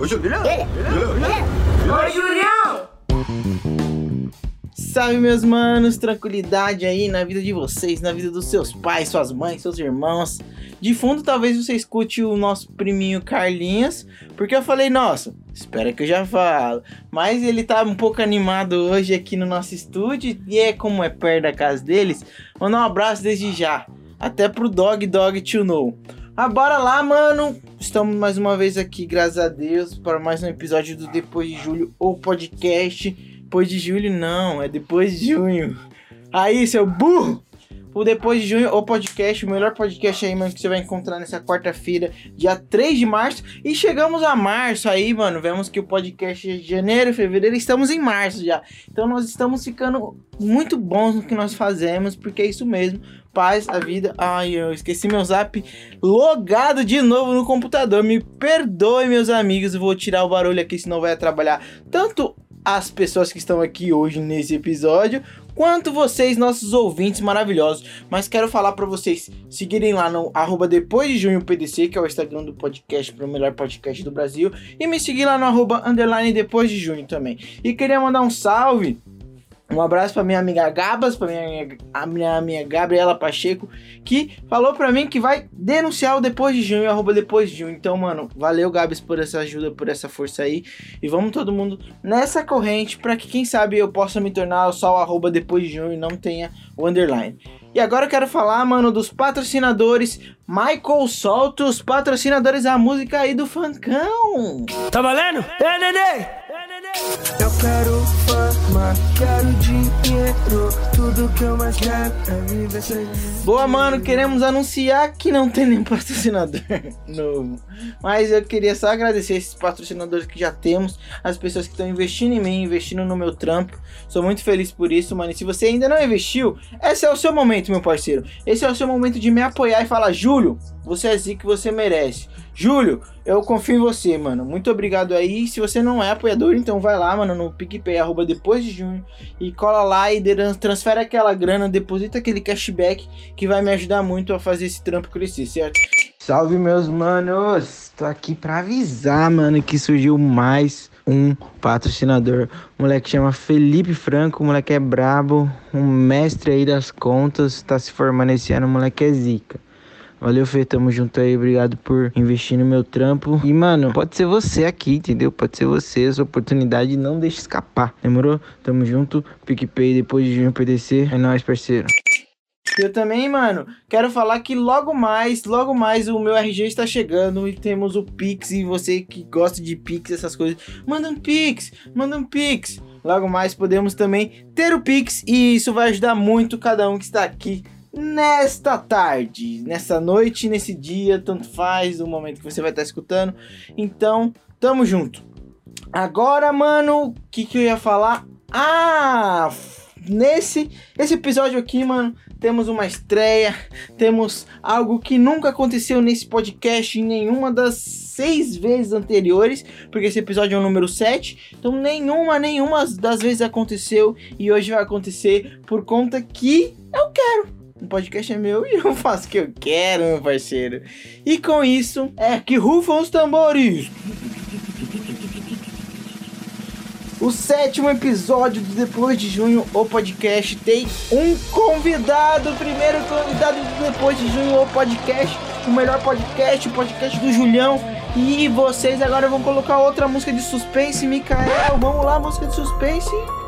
Oi, Julião! Salve, meus manos, tranquilidade aí na vida de vocês, na vida dos seus pais, suas mães, seus irmãos. De fundo, talvez você escute o nosso priminho Carlinhos, porque eu falei, nossa, espera que eu já falo. Mas ele tá um pouco animado hoje aqui no nosso estúdio, e é como é perto da casa deles, mandar um abraço desde já. Até pro Dog Dog To Know. Ah, bora lá, mano! Estamos mais uma vez aqui, graças a Deus, para mais um episódio do Depois de Julho, ou podcast. Depois de julho, não, é depois de junho. Aí, seu burro! O Depois de Junho, o podcast, o melhor podcast aí, mano, que você vai encontrar nessa quarta-feira, dia 3 de março. E chegamos a março aí, mano. Vemos que o podcast é de janeiro, fevereiro, estamos em março já. Então nós estamos ficando muito bons no que nós fazemos, porque é isso mesmo. Paz, a vida. Ai, eu esqueci meu zap logado de novo no computador. Me perdoe, meus amigos. Eu vou tirar o barulho aqui, senão vai atrapalhar tanto as pessoas que estão aqui hoje nesse episódio, quanto vocês, nossos ouvintes maravilhosos. Mas quero falar para vocês seguirem lá no arroba depois de junho PDC, que é o Instagram do podcast para o melhor podcast do Brasil, e me seguir lá no arroba underline depois de junho também. E queria mandar um salve um abraço para minha amiga Gabas, para minha, a minha amiga Gabriela Pacheco, que falou para mim que vai denunciar o depois de junho, arroba depois de junho. Então, mano, valeu Gabs por essa ajuda, por essa força aí. E vamos todo mundo nessa corrente para que quem sabe eu possa me tornar só o arroba depois de junho e não tenha o underline. E agora eu quero falar, mano, dos patrocinadores. Michael Solto, os patrocinadores da música aí do Fancão. Tá valendo? É, neném! Eu quero fama, quero dinheiro. Tudo que eu mais quero é viver sem. Boa, mano, queremos anunciar que não tem nenhum patrocinador novo. Mas eu queria só agradecer esses patrocinadores que já temos, as pessoas que estão investindo em mim, investindo no meu trampo. Sou muito feliz por isso, mano. E se você ainda não investiu, esse é o seu momento, meu parceiro. Esse é o seu momento de me apoiar e falar, Júlio, você é zica que você merece. Júlio, eu confio em você, mano. Muito obrigado aí. Se você não é apoiador, então vai lá, mano, no PicPay, arroba depois de junho. E cola lá e transfere aquela grana, deposita aquele cashback que vai me ajudar muito a fazer esse trampo crescer, certo? Salve, meus manos! Tô aqui pra avisar, mano, que surgiu mais um patrocinador. O moleque chama Felipe Franco, o moleque é brabo, um mestre aí das contas, tá se formando esse ano, o moleque é zica. Valeu, Fê, tamo junto aí, obrigado por investir no meu trampo. E, mano, pode ser você aqui, entendeu? Pode ser você, essa oportunidade, não deixe escapar. Demorou? Tamo junto, PicPay depois de junho PDC. É nóis, parceiro. Eu também, mano, quero falar que logo mais, logo mais o meu RG está chegando e temos o Pix. E você que gosta de Pix, essas coisas, manda um Pix, manda um Pix. Logo mais podemos também ter o Pix e isso vai ajudar muito cada um que está aqui nesta tarde, nessa noite, nesse dia, tanto faz o momento que você vai estar escutando. Então, tamo junto. Agora, mano, o que, que eu ia falar? Ah, nesse esse episódio aqui, mano, temos uma estreia, temos algo que nunca aconteceu nesse podcast em nenhuma das seis vezes anteriores, porque esse episódio é o número 7, então nenhuma, nenhuma das vezes aconteceu e hoje vai acontecer por conta que eu quero. O podcast é meu e eu faço o que eu quero, meu parceiro. E com isso, é que rufam os tambores. O sétimo episódio do Depois de Junho, o podcast, tem um convidado. O primeiro convidado do Depois de Junho, o podcast. O melhor podcast, o podcast do Julião. E vocês agora vão colocar outra música de suspense, Mikael. Vamos lá, música de suspense.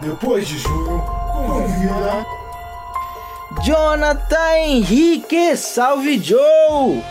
Depois de junho, convida. Jonathan Henrique, salve Joe!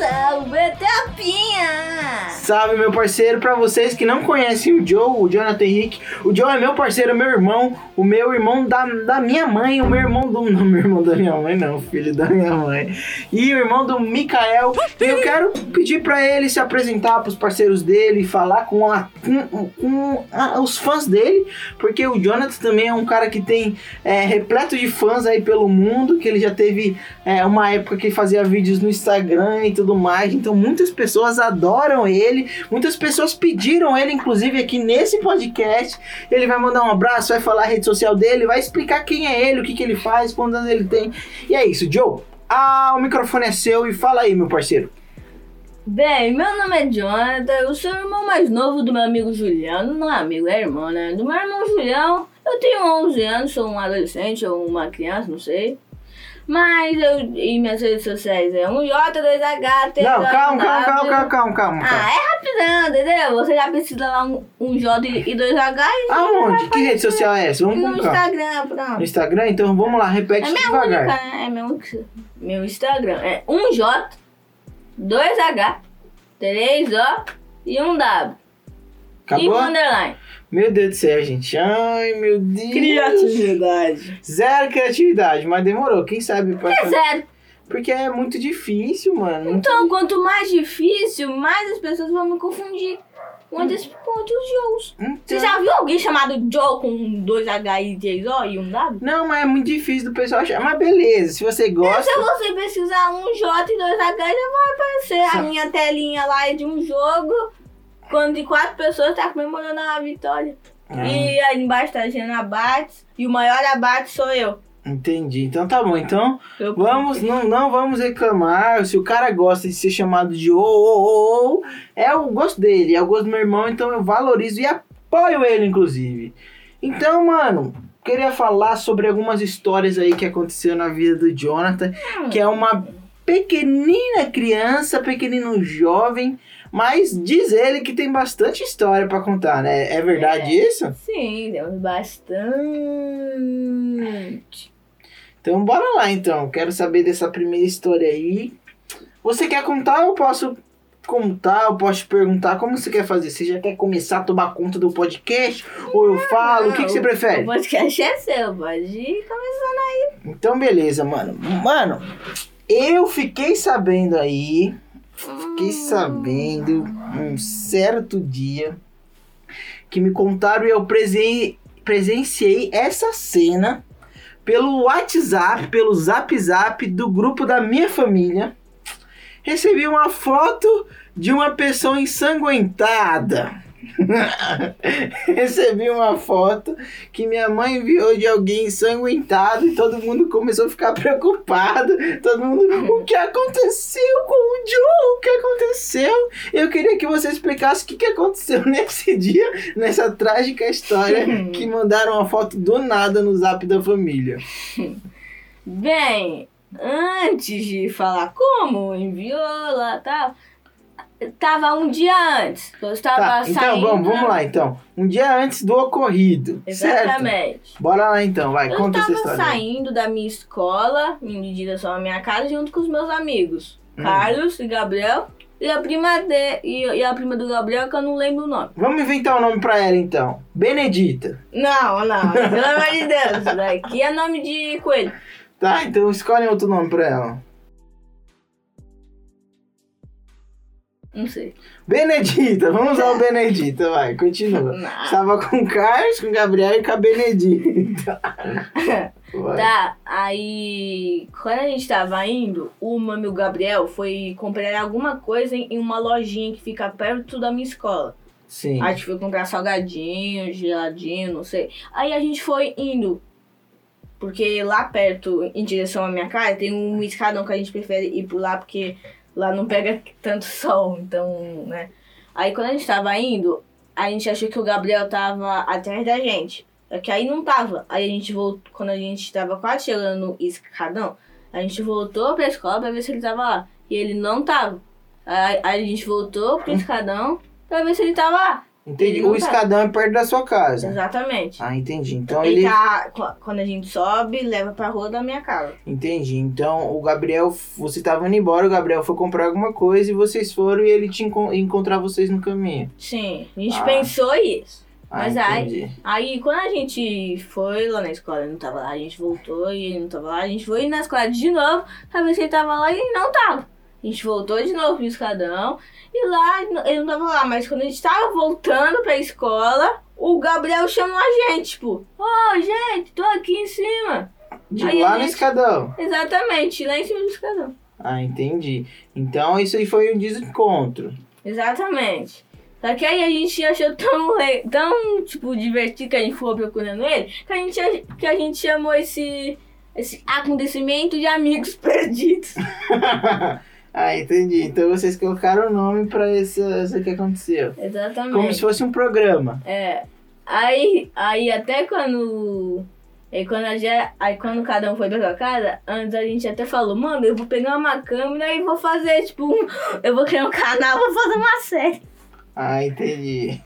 Salve, Tapinha! Salve, meu parceiro. Pra vocês que não conhecem o Joe, o Jonathan Henrique, o Joe é meu parceiro, meu irmão, o meu irmão da, da minha mãe, o meu irmão do. Não, meu irmão da minha mãe, não, filho da minha mãe. E o irmão do Mikael. E eu quero pedir pra ele se apresentar pros parceiros dele, falar com, a, com, com a- os fãs dele, porque o Jonathan também é um cara que tem é, repleto de fãs aí pelo mundo, que ele já teve é, uma época que fazia vídeos no Instagram e tudo mais, então muitas pessoas adoram ele. Muitas pessoas pediram ele, inclusive, aqui nesse podcast. Ele vai mandar um abraço, vai falar a rede social dele, vai explicar quem é ele, o que, que ele faz, quantos anos ele tem. E é isso, Joe. Ah, o microfone é seu e fala aí, meu parceiro. Bem, meu nome é Jonathan, eu sou o irmão mais novo do meu amigo Juliano. Não é amigo, é irmão, né? Do meu irmão Julião. Eu tenho 11 anos, sou um adolescente ou uma criança, não sei. Mas eu, em minhas redes sociais é um J2H, T Não, calma, calma, calma, calma, calma, calma. Ah, é rapidão, entendeu? Você já precisa lá um, um J e dois H e Aonde? Que rede social é essa? Vamos no. Instagram, No pronto. Instagram? Então vamos lá, repete É devagar. única, né? É meu, meu Instagram. É um J, dois H, três O e um W. E Acabou? um underline. Meu Deus do céu, gente. Ai, meu Deus. Criatividade. Zero criatividade, mas demorou. Quem sabe pra... É sério. Porque é muito difícil, mano. Então, quanto mais difícil, mais as pessoas vão me confundir com outros, com outros Joes. Você Então- já viu alguém chamado Joe com dois H e três O e um W? Não, mas é muito difícil do pessoal achar. Mas beleza, se você gosta. Se você pesquisar um J e dois H, já vai aparecer a minha telinha lá é de um jogo. Quando de quatro pessoas tá comemorando a vitória. Ah, E aí embaixo tá dizendo abate. E o maior abate sou eu. entendi. Então tá bom. Então eu vamos, não, não vamos reclamar. Se o cara gosta de ser chamado de ô, ô, ô, ô, é o gosto dele, é o gosto do meu irmão, então eu valorizo e apoio ele, inclusive. Então, mano, queria falar sobre algumas histórias aí que aconteceu na vida do Jonathan, que é uma pequenina criança, pequenino jovem, mas diz ele que tem bastante história pra contar, né? É verdade isso? Sim, temos bastante. Então bora lá então. Quero saber dessa primeira história aí. Você quer contar ou eu posso contar? Eu posso te perguntar como você quer fazer? Você já quer começar a tomar conta do podcast? Ou eu falo? o que, que você O prefere? podcast é seu, pode ir começando aí. Então beleza, mano. Mano, eu fiquei sabendo aí. Fiquei sabendo um certo dia que me contaram e eu presen- presenciei essa cena pelo WhatsApp, pelo Zap Zap do grupo da minha família. Recebi uma foto de uma pessoa ensanguentada. Recebi uma foto que minha mãe enviou de alguém ensanguentado e todo mundo começou a ficar preocupado. Todo mundo, o que aconteceu com o Joe? O que aconteceu? Eu queria que você explicasse o que, que aconteceu nesse dia, nessa trágica história que mandaram uma foto do nada no zap da família. Bem, antes de falar como enviou lá tal, tava um dia antes. Eu estava Tá, saindo. então vamos, vamos lá então. Um dia antes do ocorrido, certo? Exatamente. Bora lá então, vai, Eu conta essa estava história. saindo da minha escola, indo em direção à minha casa, junto com os meus amigos. Hum. Carlos e Gabriel. E a prima de, e, e a prima do Gabriel, que eu não lembro o nome. Vamos inventar um nome pra ela então. Benedita. Não, não, pelo amor de Deus. Isso daqui é nome de coelho. Tá, então escolhe outro nome pra ela. Não sei. Benedita, vamos usar o Benedita, vai, continua. Não. Estava com o Carlos, com o Gabriel e com a Benedita. Vai. Tá, aí quando a gente tava indo, o mano e o Gabriel foi comprar alguma coisa em em uma lojinha que fica perto da minha escola. Sim. Aí a gente foi comprar salgadinho, geladinho, não sei. Aí a gente foi indo. Porque lá perto, em direção à minha casa, tem um escadão que a gente prefere ir por lá, porque lá não pega tanto sol, então, né? Aí quando a gente tava indo, a gente achou que o Gabriel tava atrás da gente. Só que aí não tava. Aí a gente voltou, quando a gente tava quase chegando no escadão, a gente voltou pra escola pra ver se ele tava lá. E ele não tava. Aí, aí a gente voltou pro escadão pra ver se ele tava lá. Entendi. O tá. escadão é perto da sua casa. Exatamente. Ah, entendi. Então ele ele. tá. qu- Quando a gente sobe, leva pra rua da minha casa. Entendi. Então o Gabriel, você tava indo embora, o Gabriel foi comprar alguma coisa e vocês foram e ele te encon- encontrar vocês no caminho. Sim, a gente Ah. pensou isso. Ah, Mas entendi. Aí quando a gente foi lá na escola, ele não tava lá, a gente voltou e ele não tava lá, a gente foi na escola de novo pra ver se ele tava lá e ele não tava. A gente voltou de novo pro escadão e lá ele não tava lá, mas quando a gente tava voltando pra escola, o Gabriel chamou a gente, tipo, ô gente, tô aqui em cima. De Aí lá a no gente- escadão. Exatamente, lá em cima do escadão. Ah, entendi. Então isso aí foi um desencontro. Exatamente. Só que aí a gente achou tão, tão tipo, divertido que a gente foi procurando ele, que a gente, que a gente chamou esse, esse acontecimento de amigos perdidos. ah, entendi. Então vocês colocaram o nome pra isso, isso que aconteceu. Exatamente. Como se fosse um programa. É. Aí, aí até quando. Aí quando, a gente, aí quando cada um foi pra sua casa, antes a gente até falou, mano, eu vou pegar uma câmera e vou fazer, tipo, um, eu vou criar um canal, vou fazer uma série. Ah, entendi.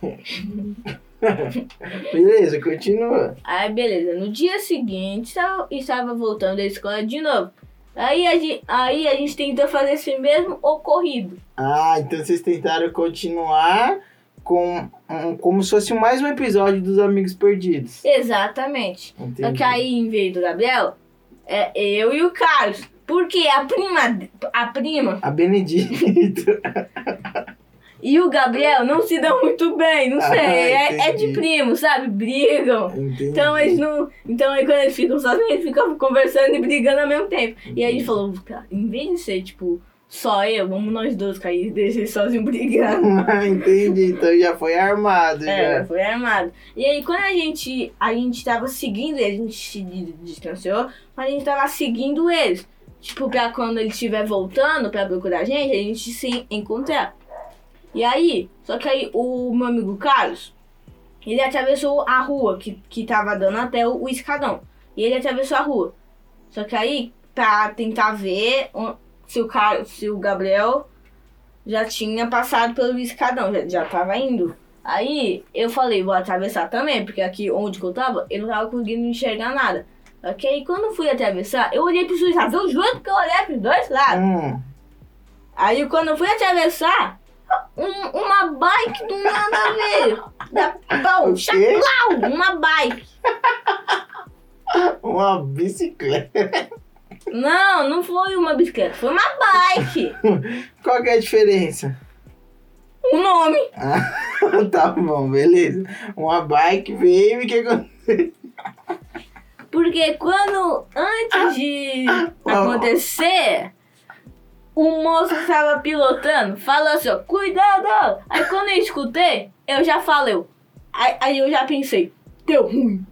Beleza, continua. Aí beleza, no dia seguinte estava voltando da escola de novo. Aí a, gente, aí a gente tentou fazer esse mesmo ocorrido. Ah, então vocês tentaram continuar com um, como se fosse mais um episódio dos Amigos Perdidos. Exatamente. Só Entendi. que aí, em vez do Gabriel, é eu e o Carlos. Porque a prima, a prima A Benedito. e o Gabriel não se dão muito bem, não Ah, sei. é, é de entendi. primo, sabe? Brigam. Entendi. Então eles não. Então aí quando eles ficam sozinhos, eles ficam conversando e brigando ao mesmo tempo. E aí gente falou, cara, em vez de ser, tipo, só eu, vamos nós dois cair e deixar eles sozinhos brigando. Ah, entendi. Então já foi armado. É, já. foi armado. E aí quando a gente. A gente tava seguindo a gente se di- distanciou, mas a gente tava seguindo eles. Tipo, pra quando ele estiver voltando pra procurar a gente, a gente se encontrar. E aí, só que aí o meu amigo Carlos, ele atravessou a rua que, que tava dando até o, o escadão. E ele atravessou a rua. Só que aí, pra tentar ver se o, Car- se o Gabriel já tinha passado pelo escadão, já, já tava indo. Aí eu falei, vou atravessar também, porque aqui onde eu tava, eu não tava conseguindo enxergar nada. Ok? Aí quando eu fui atravessar, eu olhei pros dois lados. Eu juro que eu olhei pros dois lados. Hum, Aí quando eu fui atravessar, um- uma bike do nada veio. Da pau, chaplau, uma bike. uma bicicleta. Não, não foi uma bicicleta, foi uma bike. Qual que é a diferença? O nome. Ah, tá bom, beleza. Uma bike veio e o que aconteceu? Porque quando, antes de acontecer, o moço tava pilotando falou assim, ó, cuidado! Aí quando eu escutei, eu já falei, aí, aí eu já pensei, deu ruim.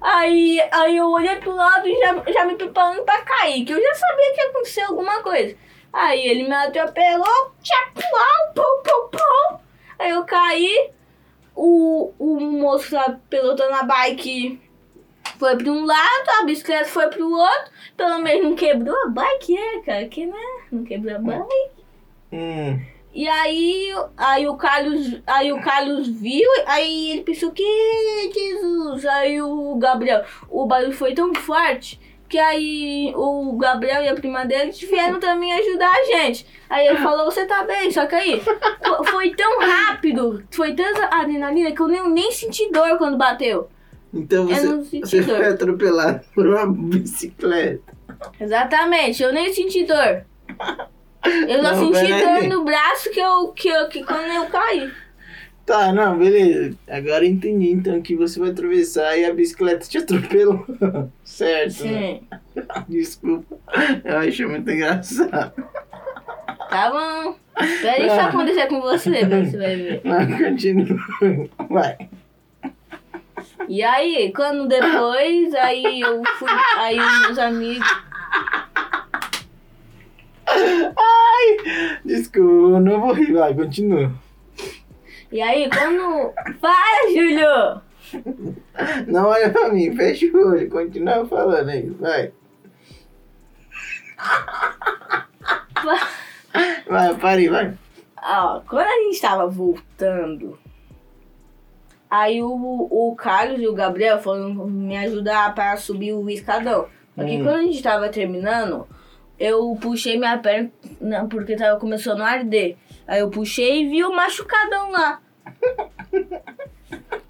Aí, aí eu olhei pro lado e já, já me preparando pra cair, que eu já sabia que ia acontecer alguma coisa. Aí ele me atropelou, tchapuau, pau, pau, pau. Aí eu caí, o, o moço tava pilotando a bike foi pra um lado, a bicicleta foi pro outro. Pelo menos não quebrou a bike, é, cara, que né? Não quebrou a bike. Hum, E aí, aí o Carlos, aí o Carlos viu, aí ele pensou que Jesus, aí o Gabriel, o barulho foi tão forte que aí o Gabriel e a prima dele vieram também ajudar a gente. Aí ele falou, você tá bem, só que aí fo- foi tão rápido, foi tanta adrenalina que eu nem, nem senti dor quando bateu. Então você, não senti você foi atropelado por uma bicicleta. Exatamente, eu nem senti dor. Eu só Não, senti peraí. dor no braço que eu, que eu que quando eu caí. Tá, não, beleza. Agora eu entendi então que você vai atravessar e a bicicleta te atropelou. certo, né? Sim. Desculpa. Eu acho muito engraçado. Tá bom. Espera isso acontecer com você, você vai ver. Mas continua. Vai. E aí, quando depois, aí eu fui, aí os meus amigos. Ai, desculpa, eu não vou rir. Vai, continua. E aí, quando. Para, Júlio! Não olha pra mim, fecha o olho, continua falando aí, vai. Vai, pare, vai. Ó, quando a gente tava voltando, aí o, o Carlos e o Gabriel foram me ajudar para subir o escadão. Só que Hum. quando a gente tava terminando, eu puxei minha perna não, porque tava começando a arder. Aí eu puxei e vi o machucadão lá.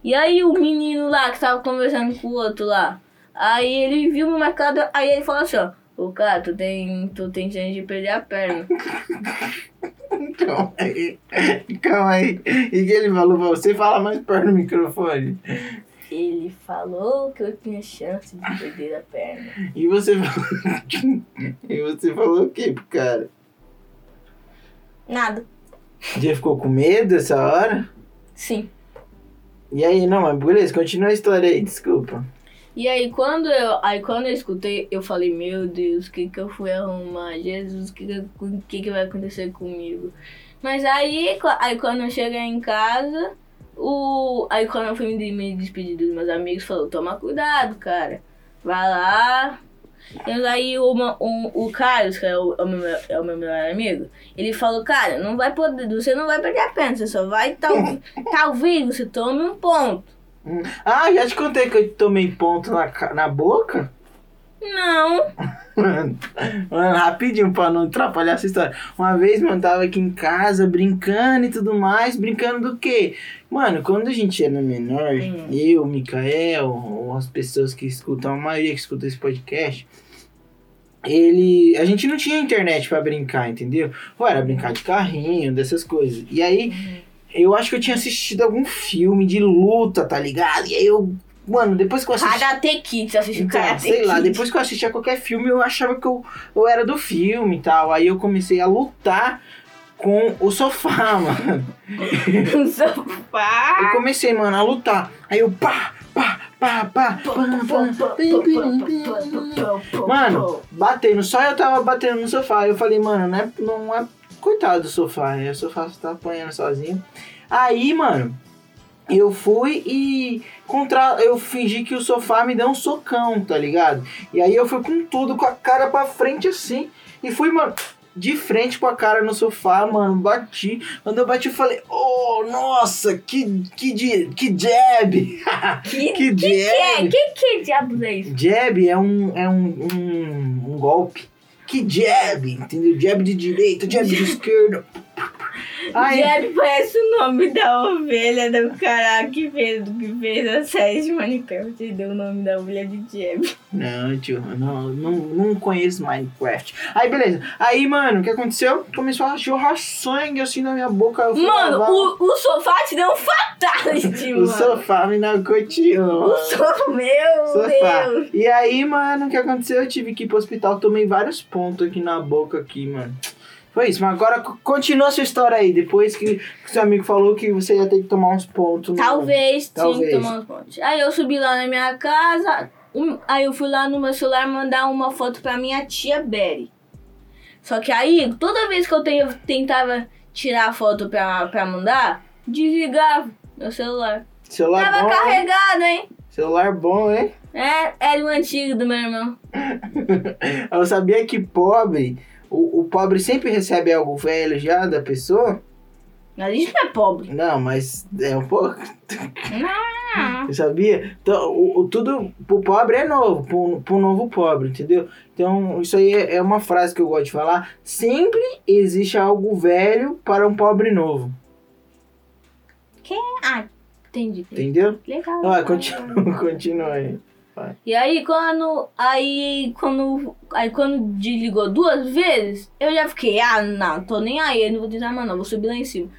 E aí o menino lá que tava conversando com o outro lá, aí ele viu o machucadão, aí ele falou assim, ó, ô cara, tu tem, tu tem chance de perder a perna. Calma aí. Calma aí. E que ele falou pra você? Fala mais perto no microfone. Ele falou que eu tinha chance de perder a perna. E você falou. e você falou o que pro cara? Nada. Já ficou com medo essa hora? Sim. E aí, não, mas beleza, continua a história aí, desculpa. E aí quando eu, aí quando eu escutei, eu falei, meu Deus, o que que eu fui arrumar? Jesus, o que que, que que vai acontecer comigo? Mas aí, aí quando eu cheguei em casa, o, aí quando eu fui me, despedir dos meus amigos, falou, toma cuidado, cara. Vai lá. E aí o, ma- o, Carlos, que é o, é o meu, é o meu melhor amigo, ele falou, cara, não vai poder, você não vai perder a pena, você só vai, tal, talvez você tome um ponto. Ah, já te contei que eu tomei ponto na, na boca? Não. Mano, mano, rapidinho pra não atrapalhar essa história. Uma vez, mano, tava aqui em casa brincando e tudo mais. Brincando do quê? Mano, quando a gente era menor, Hum. eu, Mikael, ou as pessoas que escutam, a maioria que escuta esse podcast, ele. A gente não tinha internet pra brincar, entendeu? Ou era brincar de carrinho, dessas coisas. E aí, eu acho que eu tinha assistido algum filme de luta, tá ligado? E aí eu. Mano, depois que eu assisti. Karate Kid, você assistiu Então, Karate sei lá, depois que eu assistia qualquer filme, eu achava que eu, eu era do filme e tal. Aí eu comecei a lutar com o sofá, mano. No sofá. Eu comecei, mano, a lutar. Aí eu pá, pá, pá, pá, pá, pá, pá. Mano, batendo, só eu tava batendo no sofá. Eu falei, mano, não é, não é. Coitado do sofá, né? O sofá tá apanhando sozinho. Aí, mano, eu fui e contra... eu fingi que o sofá me deu um socão, tá ligado? E aí eu fui com tudo, com a cara pra frente assim. E fui, mano, de frente com a cara no sofá, mano. Bati. Quando eu bati, eu falei, oh, nossa, que, que, di- que jab! Que, que que é? jab! Que que diabos é isso? Jab é um, é um, um, um golpe. Que jab, entendeu? Jab de direita, jab de esquerda. Aí, Jeb parece o nome da ovelha do cara que fez, que fez a série de Minecraft e deu o nome da ovelha de Jeb. Não, tio, não, não, não conheço Minecraft. Aí, beleza. Aí, mano, o que aconteceu? Começou a jorrar sangue assim na minha boca. Mano, lavar. o, o sofá te deu um fatality, o mano. sofá me narcoteou. O sofá, meu Sofá. Deus. E aí, mano, o que aconteceu? Eu tive que ir pro hospital, tomei vários pontos aqui na boca aqui, mano. Foi isso, mas agora continua a sua história aí. Depois que, seu amigo falou que você ia ter que tomar uns pontos. no- Talvez, que Talvez. tomar uns pontos. Aí eu subi lá na minha casa, um- aí eu fui lá no meu celular mandar uma foto pra minha tia Berry. Só que aí, toda vez que eu tenho- tentava tirar a foto pra, pra mandar, desligava meu celular. Celular Tava bom, hein? carregado, hein? Celular bom, hein? É, era o antigo do meu irmão. Eu sabia que pobre, o, o pobre sempre recebe algo velho já da pessoa. Mas isso não é pobre. Não, mas é um pouco. Não. Eu sabia? Então, o, o- tudo pro pobre é novo, pro, pro novo pobre, entendeu? Então, isso aí é, é uma frase que eu gosto de falar. Sempre existe algo velho para um pobre novo. Ah, entendi. Entendeu? Legal. Ó, legal. continua, continua aí. E aí quando. Aí quando. Aí quando desligou duas vezes, eu já fiquei, ah não, tô nem aí, eu não vou desarmar não, vou subir lá em cima.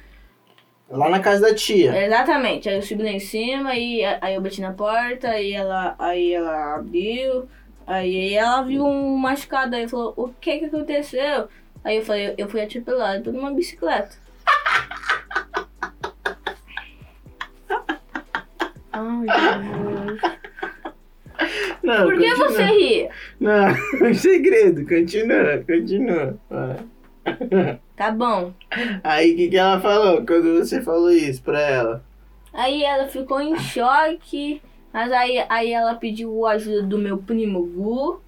Lá na casa da tia. Exatamente, aí eu subi lá em cima, aí, aí eu bati na porta, aí ela, aí ela abriu, aí ela viu um machucado, aí falou, o que que aconteceu? Aí eu falei, eu fui atropelado por uma bicicleta. Ai, Jesus. Não, Por que continua. você ri? Não, segredo, continua, continua. Vai. Tá bom. Aí o que, que ela falou quando você falou isso pra ela? Aí ela ficou em choque, mas aí, aí ela pediu a ajuda do meu primo Gu,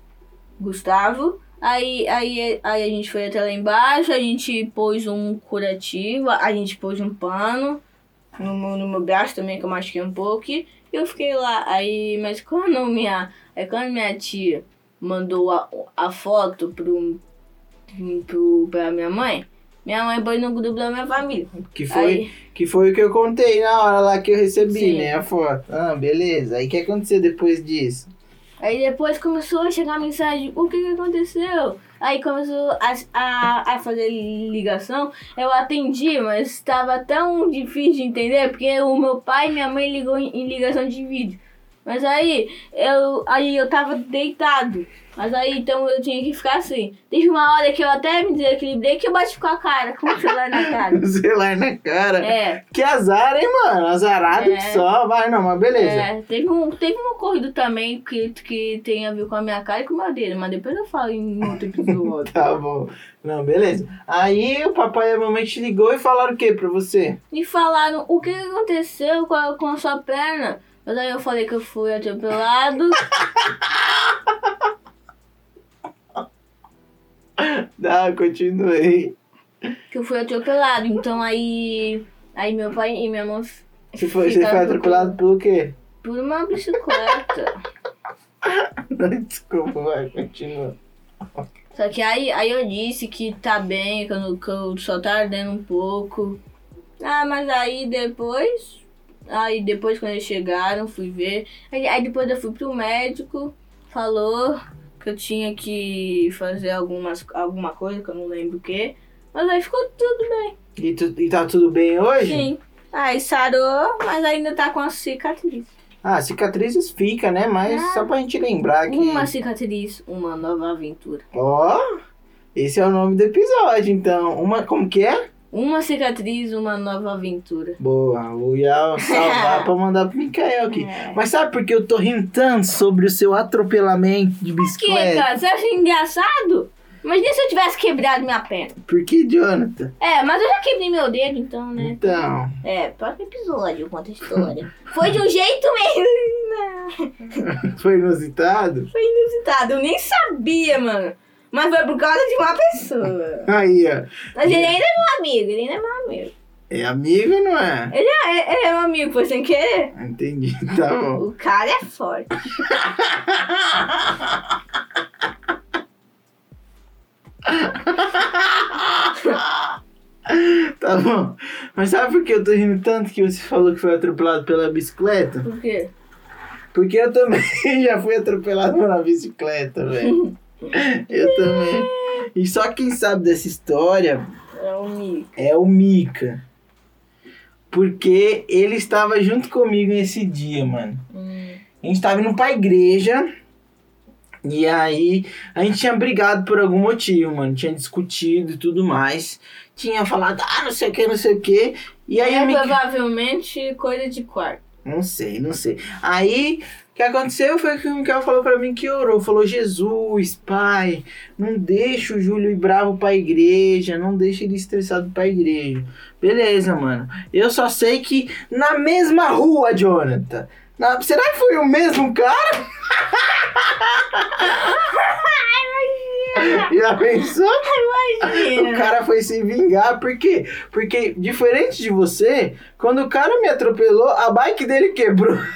Gustavo. Aí, aí, aí a gente foi até lá embaixo, a gente pôs um curativo, a gente pôs um pano no, no meu braço também, que eu machuquei um pouco. Eu fiquei lá. Aí, mas quando minha, aí quando minha tia mandou a, a foto pro, pro, pra minha mãe, minha mãe pôs no grupo da minha família. Que foi, Aí, que foi o que eu contei na hora lá que eu recebi, Sim. né? A foto. Ah, beleza. Aí o que aconteceu depois disso? Aí depois começou a chegar a mensagem, o que, que aconteceu? Aí começou a, a, a fazer ligação, eu atendi, mas estava tão difícil de entender, porque o meu pai e minha mãe ligou em, em ligação de vídeo. Mas aí eu, aí eu tava deitado. Mas aí então eu tinha que ficar assim. Teve uma hora que eu até me desequilibrei que eu bati com a cara, com o celular na cara. O celular na cara. É. Que azar, hein, mano? Azarado É. que só. Vai, não, mas beleza. É, teve um, teve um ocorrido também que, que tem a ver com a minha cara e com o meu dele, mas depois eu falo em outro episódio. Tá bom. Não, beleza. Aí o papai e a mamãe te ligou e falaram o que pra você? E falaram o que aconteceu com a, com a sua perna. Mas aí eu falei que eu fui atropelado. Tá, continuei. que eu fui atropelado. Então aí. Aí meu pai e minha mãe. Você foi, você foi atropelado pelo quê? Por uma bicicleta. Desculpa, vai, continua. Só que aí, aí eu disse que tá bem, que eu, que eu só tá ardendo um pouco. Ah, mas aí depois. Aí depois quando eles chegaram, fui ver. Aí, aí depois eu fui pro médico, falou que eu tinha que fazer algumas, alguma coisa, que eu não lembro o que. Mas aí ficou tudo bem. E, tu, e tá tudo bem hoje? Sim. Aí sarou, mas ainda tá com a cicatriz. Ah, cicatrizes fica, né? Mas Ah. só pra gente lembrar que. Uma cicatriz, uma nova aventura. Ó, esse é o nome do episódio, então. Uma, como que é? Uma cicatriz, uma nova aventura. Boa, vou salvar pra mandar pro Mikael aqui. É. Mas sabe por que eu tô rindo tanto sobre o seu atropelamento de Que, bicicleta? cara? Você acha engraçado? Imagina se eu tivesse quebrado minha perna. Por que, Jonathan? É, mas eu já quebrei meu dedo, então, né? Então, É, próximo episódio, conta a história. Foi de um jeito mesmo. foi inusitado? Foi inusitado, eu nem sabia, mano. Mas foi por causa de uma pessoa. Aí, ó. Mas ele ainda é meu amigo, ele ainda é meu amigo. É amigo não é? Ele é, ele é meu amigo, foi sem querer. Entendi, tá bom. O cara é forte. Tá bom. Mas sabe por que eu tô rindo tanto que você falou que foi atropelado pela bicicleta? Por quê? Porque eu também já fui atropelado uma bicicleta, velho. Eu também. E só quem sabe dessa história É um amigo. é o Mika. Porque ele estava junto comigo nesse dia, mano. Hum. A gente tava indo pra igreja. E aí, a gente tinha brigado por algum motivo, mano. Tinha discutido e tudo mais. Tinha falado, ah, não sei o que, não sei o que. E aí, a É Mika... provavelmente coisa de quarto. Não sei, não sei. Aí, o que aconteceu foi que o Mikael falou pra mim que orou. Falou, Jesus, pai, não deixa o Júlio ir bravo pra igreja. Não deixa ele estressado pra igreja. Beleza, mano. Eu só sei que na mesma rua, Jonathan. na- será que foi o mesmo cara? Já pensou? O cara foi se vingar, por quê? Porque, diferente de você, quando o cara me atropelou, a bike dele quebrou.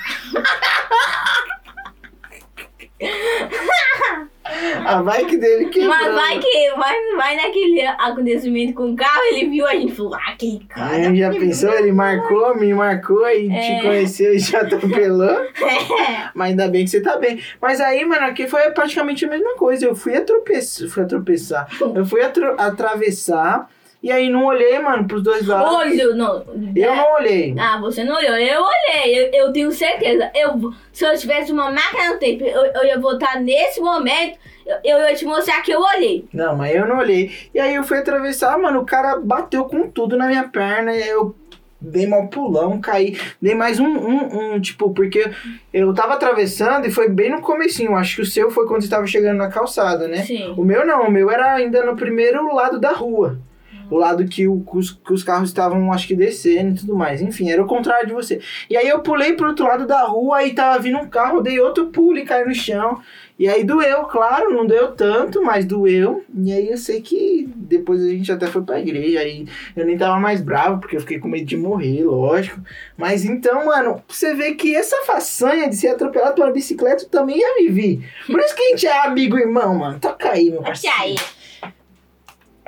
a bike dele quebrou. Mas vai que vai, vai naquele acontecimento com o carro, ele viu a gente falou, ah, aquele cara. Aí já pensou, ele marcou, me marcou e te É. conheceu e te atropelou. É. Mas ainda bem que você tá bem. Mas aí, mano, aqui foi praticamente a mesma coisa. Eu fui a tropeçar, fui a tropeçar. Eu fui atro- atravessar e aí não olhei, mano, pros dois lados. Olho, não. Eu não olhei. Ah, você não olhou. Eu olhei, eu, eu tenho certeza. Eu, se eu tivesse uma máquina no tempo, eu, eu ia voltar nesse momento, eu, eu ia te mostrar que eu olhei. Não, mas eu não olhei. E aí eu fui atravessar, mano, o cara bateu com tudo na minha perna e eu dei mal pulão, caí. Dei mais um, um, um, tipo, porque eu tava atravessando e foi bem no comecinho. Acho que o seu foi quando você tava chegando na calçada, né? Sim. O meu não, o meu era ainda no primeiro lado da rua. O lado que, o, que os, que os carros estavam, acho que, descendo e tudo mais. Enfim, era o contrário de você. E aí eu pulei pro outro lado da rua, aí tava vindo um carro, dei outro pulo e caí no chão. E aí doeu, claro, não doeu tanto, mas doeu. E aí eu sei que depois a gente até foi pra igreja. Aí eu nem tava mais bravo, porque eu fiquei com medo de morrer, lógico. Mas então, mano, você vê que essa façanha de ser atropelado por uma bicicleta eu também já vivi. Por isso que a gente é amigo e irmão, mano. Toca aí, meu parceiro. aí.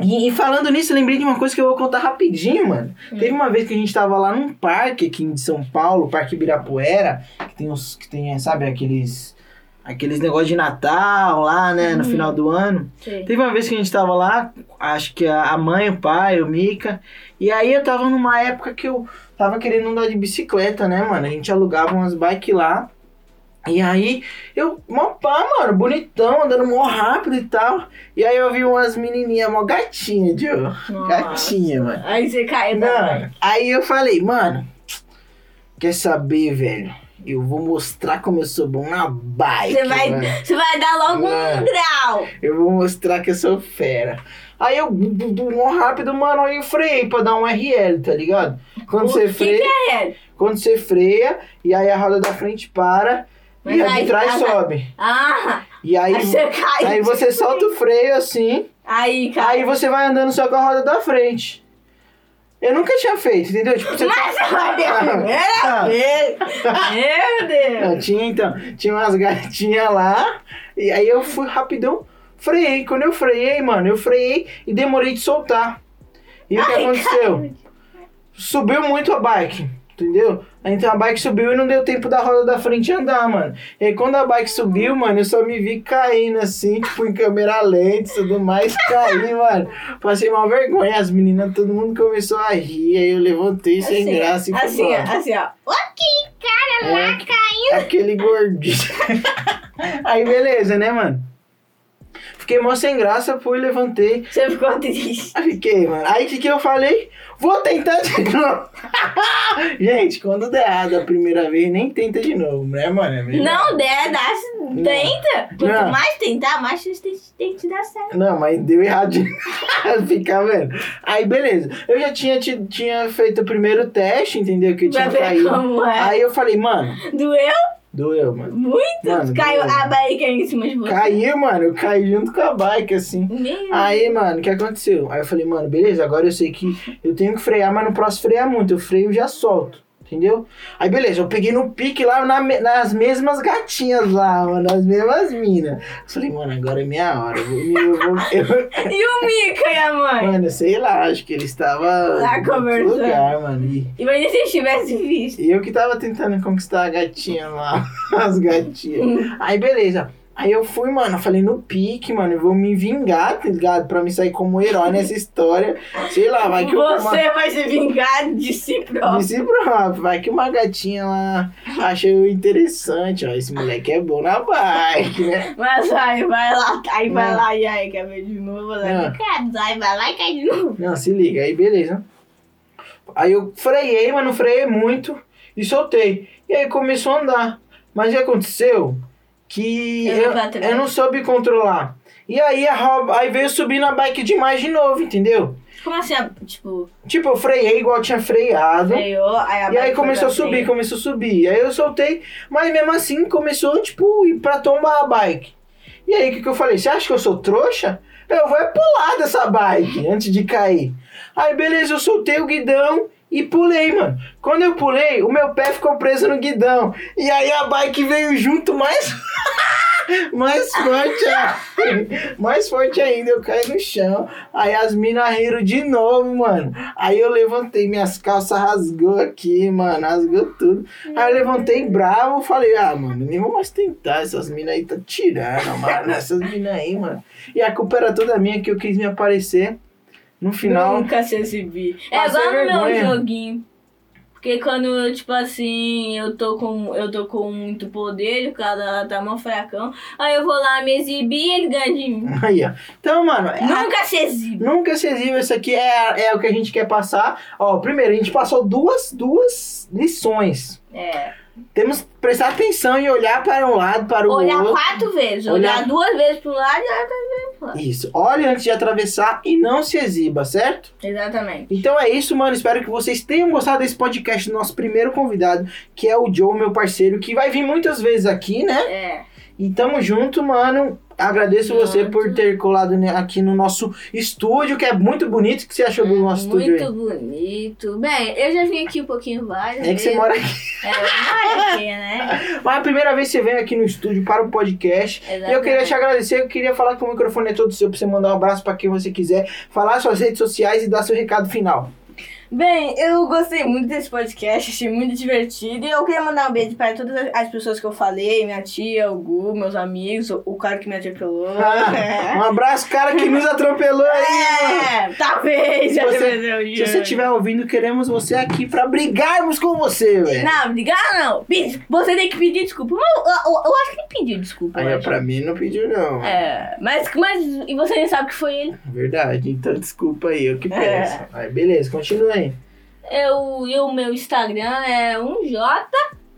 E, e falando nisso, eu lembrei de uma coisa que eu vou contar rapidinho, mano. Teve uma vez que a gente tava lá num parque aqui em São Paulo, Parque Ibirapuera, que tem os. que tem, sabe, aqueles. Aqueles negócios de Natal lá, né, no Uhum. final do ano. Sei. Teve uma vez que a gente tava lá, acho que a a mãe, o pai, o Mika. E aí eu tava numa época que eu tava querendo andar de bicicleta, né, mano? A gente alugava umas bikes lá. E aí, eu, mó pá, mano, bonitão, andando mó rápido e tal. E aí eu vi umas menininhas, mó gatinha. Nossa. Gatinha, mano. Aí você caiu Não, também. aí eu falei, mano, quer saber, velho? Eu vou mostrar como eu sou bom na bike. Você vai, mano. você vai dar logo Mano. um grau. Eu vou mostrar que eu sou fera. Aí eu, mó rápido, mano, aí eu freiei pra dar um RL, tá ligado? Quando O você que freia, que é? quando você freia, e aí a roda da frente para, Mas e a de aí- trás sobe. Ah, E aí, aí você cai. aí você solta o freio assim, Aí, cara. aí você vai andando só com a roda da frente. Eu nunca tinha feito, entendeu? Tipo, você Mas ver a primeira vez. Meu Deus. Não, tinha então, tinha umas gatinhas lá, e aí eu fui rapidão, freiei. Quando eu freiei, mano, eu freiei e demorei de soltar. E o que Ai, aconteceu? Subiu muito a bike, entendeu? Aí, Então a bike subiu e não deu tempo da roda da frente andar, mano. E aí quando a bike subiu, mano, eu só me vi caindo assim, tipo em câmera lenta e tudo mais, caí, mano. Passei uma vergonha, as meninas, todo mundo começou a rir, aí eu levantei sem Assim, graça e fui assim, embora. ó, assim, ó. Ok, cara, lá É. caiu. Aquele gordinho. Aí beleza, né, mano? Fiquei mó sem graça, fui, levantei. Você ficou triste. Fiquei, mano. Aí o que, que eu falei? Vou tentar de novo. Gente, quando der errado a primeira vez, nem tenta de novo, né, mano? É. Não der, dá, tenta. Quanto Não. mais tentar, mais chance tem, tem que dar certo. Não, mas deu errado de ficar vendo. Aí, beleza. Eu já tinha, ti- tinha feito o primeiro teste, entendeu? Que eu tinha caído. é. Aí eu falei, mano, Doeu doeu, mano. muito. Mano, Caiu doeu. a barriga em cima de você. Caiu, mano. Eu caí junto com a bike, assim. Meu Aí, mano, o que aconteceu? Aí eu falei, mano, beleza, agora eu sei que eu tenho que frear, mas não posso frear muito. Eu freio e já solto. Entendeu? Aí beleza, eu peguei no pique lá na nas mesmas gatinhas lá, mano, nas mesmas minas. Falei, mano, agora é minha hora. Eu vou, eu vou- eu- E o Mica e a mãe? mano, sei lá, acho que ele estava Lá conversando. lugar, mano. E, Imagina se eles tivessem visto. e eu que tava tentando conquistar a gatinha lá, as gatinhas. Aí beleza. Aí eu fui, mano, eu falei no pique, mano, eu vou me vingar, tá ligado? Pra me sair como herói nessa história. Sei lá, vai que Você vai se vingar de si próprio. Disse próprio, vai que uma gatinha lá achou interessante, ó. Esse moleque é bom na bike, né? Mas aí vai lá, aí vai Não. lá e aí quer ver de novo. Né? Aí vai lá e cai de novo. Não, se liga, aí beleza. Aí eu freiei, mas não freiei muito e soltei. E aí começou a andar. Mas o que aconteceu? Que Eu eu, né? eu não soube controlar. E aí, a aí veio subir na bike demais de novo, entendeu? Como assim, tipo, Tipo, eu freiei igual eu tinha freado. freou, aí a E aí começou a subir, frente. começou a subir. Aí eu soltei, mas mesmo assim começou, tipo, ir pra tombar a bike. E aí o que, que eu falei? Você acha que eu sou trouxa? Eu vou é pular dessa bike antes de cair. Aí beleza, eu soltei o guidão e pulei, mano. Quando eu pulei, o meu pé ficou preso no guidão. E aí a bike veio junto mais. mais forte mais forte ainda. Eu caí no chão. Aí as minas riram de novo, mano. Aí eu levantei, minhas calças rasgou aqui, mano. Rasgou tudo. Aí eu levantei bravo, falei, ah, mano, nem vou mais tentar. Essas minas aí tá tirando, mano. Essas minas aí, mano. E a culpa era toda minha que eu quis me aparecer. No final. Nunca se exibir. É igual no meu joguinho. Porque quando, tipo assim, eu tô com, eu tô com muito poder, o cara tá mó fracão, aí eu vou lá me exibir e ele ganha de mim. Aí, ó. Então, mano, é- Nunca se exibe. Nunca se exibe, isso aqui é, é o que a gente quer passar. Ó, primeiro, a gente passou duas, duas lições. É. Temos que prestar atenção e olhar para um lado, para o Olhar outro. quatro vezes. Olhar, Olhar- duas vezes pro lado e olhar três vezes pro lado. Isso. Olhe antes de atravessar e não se exiba, certo? Exatamente. Então é isso, mano. Espero que vocês tenham gostado desse podcast do nosso primeiro convidado, que é o Joe, meu parceiro, que vai vir muitas vezes aqui, né? É. E tamo junto, mano. Agradeço você por ter colado aqui no nosso estúdio, que é muito bonito. O que você achou do nosso estúdio aí? Muito bonito. Bem, eu já vim aqui um pouquinho várias É que você vezes. mora aqui. É, aqui, né? Mas a primeira vez que você veio aqui no estúdio para o podcast. E eu queria te agradecer, eu queria falar que o microfone é todo seu para você mandar um abraço para quem você quiser, falar suas redes sociais e dar seu recado final. Bem, eu gostei muito desse podcast, achei muito divertido. E eu queria mandar um beijo para todas as pessoas que eu falei: minha tia, o Gu, meus amigos, o, cara que me atropelou. Ah, um abraço, cara que nos atropelou aí. É, talvez. Se já você- Se você estiver ouvindo, queremos você aqui pra brigarmos com você, velho. Não, brigar não. Você tem que pedir desculpa. Eu, eu- eu acho que ele pediu desculpa. Aí, pra mim, não pediu, não. É, mas, mas e você nem sabe que foi ele. Verdade, então desculpa aí, eu que É. peço. Aí, beleza, continua aí. Eu, e o meu Instagram é 1J,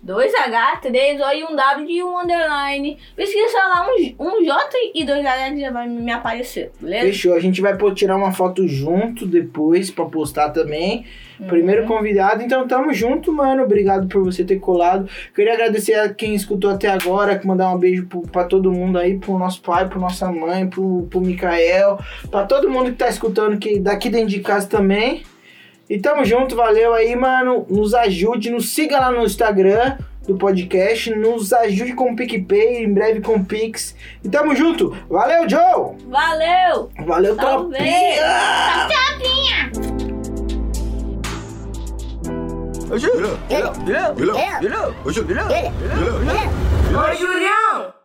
2H, 3O e 1W e 1 underline. Pesquisa lá um, um J e 2H que já vai me aparecer, beleza? Fechou, a gente vai tirar uma foto junto depois pra postar também. Primeiro convidado, então tamo junto, mano. Obrigado por você ter colado. Queria agradecer a quem escutou até agora, que mandar um beijo pro, pra todo mundo aí, pro nosso pai, pro nossa mãe, pro, pro Mikael, pra todo mundo que tá escutando que daqui dentro de casa também. E tamo junto, valeu aí, mano. Nos ajude, nos siga lá no Instagram do podcast, nos ajude com o PicPay, em breve com o Pix. E tamo junto. Valeu, Joe! Valeu! Valeu, Talvez. tropinha! Up, get up, get up, get